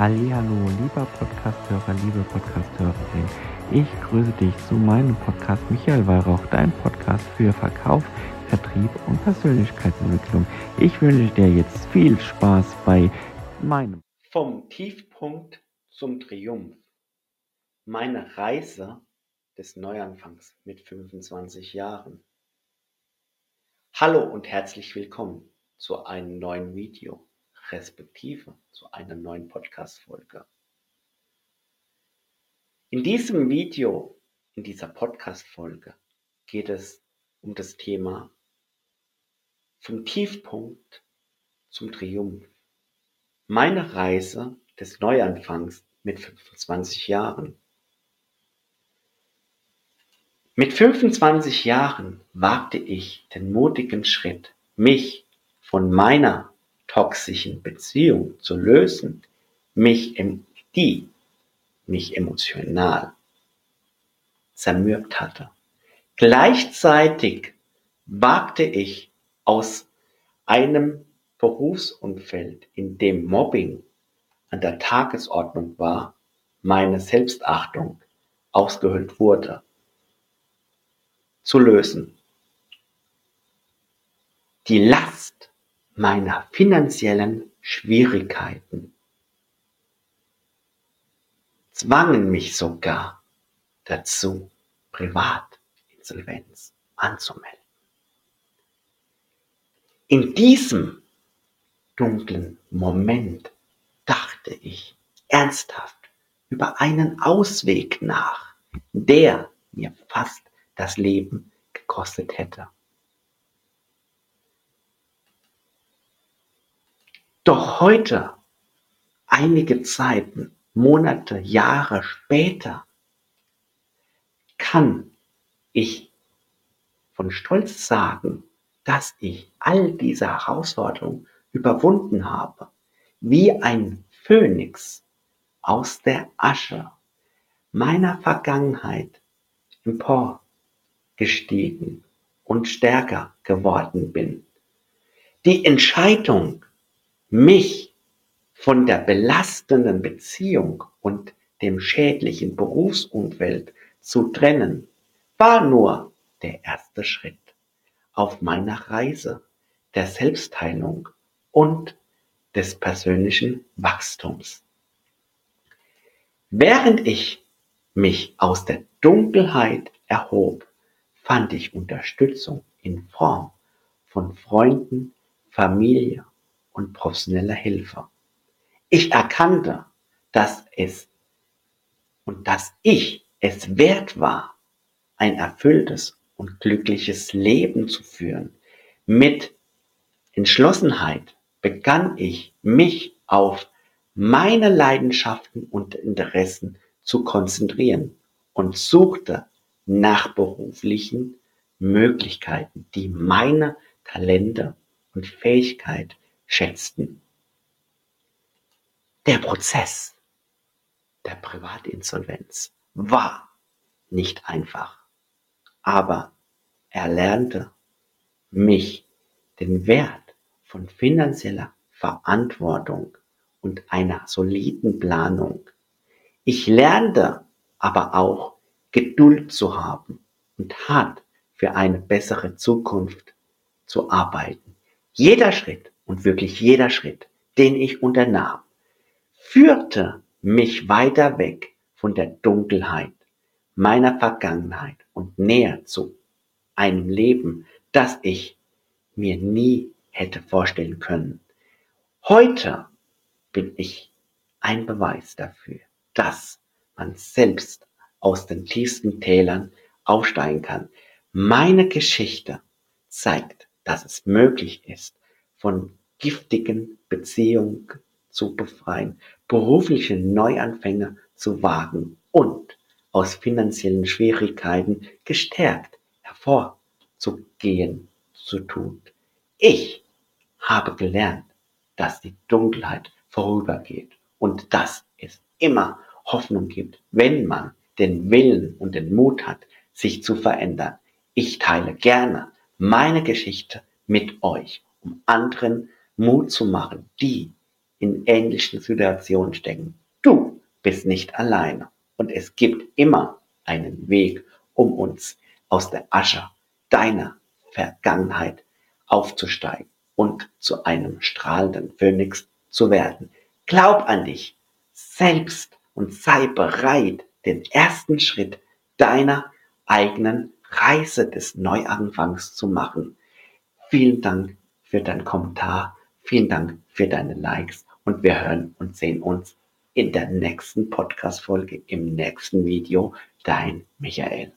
Hallo, lieber Podcasthörer, liebe Podcasthörerin. Ich grüße dich zu meinem Podcast Michael Weihrauch, dein Podcast für Verkauf, Vertrieb und Persönlichkeitsentwicklung. Ich wünsche dir jetzt viel Spaß bei meinem Vom Tiefpunkt zum Triumph. Meine Reise des Neuanfangs mit 25 Jahren. Hallo und herzlich willkommen zu einem neuen Video, respektive zu einer neuen Podcast-Folge. In diesem Video, in dieser Podcast-Folge, geht es um das Thema vom Tiefpunkt zum Triumph. Meine Reise des Neuanfangs mit 25 Jahren. Mit 25 Jahren wagte ich den mutigen Schritt, mich von meiner toxischen Beziehung zu lösen, mich im, die mich emotional zermürbt hatte. Gleichzeitig wagte ich aus einem Berufsumfeld, in dem Mobbing an der Tagesordnung war, meine Selbstachtung ausgehöhlt wurde, zu lösen. Die Last meiner finanziellen Schwierigkeiten zwangen mich sogar dazu, Privatinsolvenz anzumelden. In diesem dunklen Moment dachte ich ernsthaft über einen Ausweg nach, der mir fast das Leben gekostet hätte. Doch heute, einige Zeiten, Monate, Jahre später, kann ich von Stolz sagen, dass ich all diese Herausforderungen überwunden habe, wie ein Phönix aus der Asche meiner Vergangenheit emporgestiegen und stärker geworden bin. Die Entscheidung, mich von der belastenden Beziehung und dem schädlichen Berufsumfeld zu trennen, war nur der erste Schritt auf meiner Reise der Selbstheilung und des persönlichen Wachstums. Während ich mich aus der Dunkelheit erhob, fand ich Unterstützung in Form von Freunden, Familie und professioneller Hilfe. Ich erkannte, dass es und dass ich es wert war, ein erfülltes und glückliches Leben zu führen. Mit Entschlossenheit begann ich, mich auf meine Leidenschaften und Interessen zu konzentrieren und suchte nach beruflichen Möglichkeiten, die meine Talente und Fähigkeit schätzten. Der Prozess der Privatinsolvenz war nicht einfach, aber er lernte mich den Wert von finanzieller Verantwortung und einer soliden Planung. Ich lernte aber auch Geduld zu haben und hart für eine bessere Zukunft zu arbeiten. Jeder Schritt und wirklich jeder Schritt, den ich unternahm, führte mich weiter weg von der Dunkelheit meiner Vergangenheit und näher zu einem Leben, das ich mir nie hätte vorstellen können. Heute bin ich ein Beweis dafür, dass man selbst aus den tiefsten Tälern aufsteigen kann. Meine Geschichte zeigt, dass es möglich ist, von giftigen Beziehungen zu befreien, berufliche Neuanfänge zu wagen und aus finanziellen Schwierigkeiten gestärkt hervorzugehen zu tun. Ich habe gelernt, dass die Dunkelheit vorübergeht und dass es immer Hoffnung gibt, wenn man den Willen und den Mut hat, sich zu verändern. Ich teile gerne meine Geschichte mit euch, um anderen Mut zu machen, die in ähnlichen Situationen stecken. Du bist nicht alleine und es gibt immer einen Weg, um uns aus der Asche deiner Vergangenheit aufzusteigen und zu einem strahlenden Phönix zu werden. Glaub an dich selbst und sei bereit, den ersten Schritt deiner eigenen Reise des Neuanfangs zu machen. Vielen Dank für deinen Kommentar. Vielen Dank für deine Likes und wir hören und sehen uns in der nächsten Podcast-Folge, im nächsten Video. Dein Michael.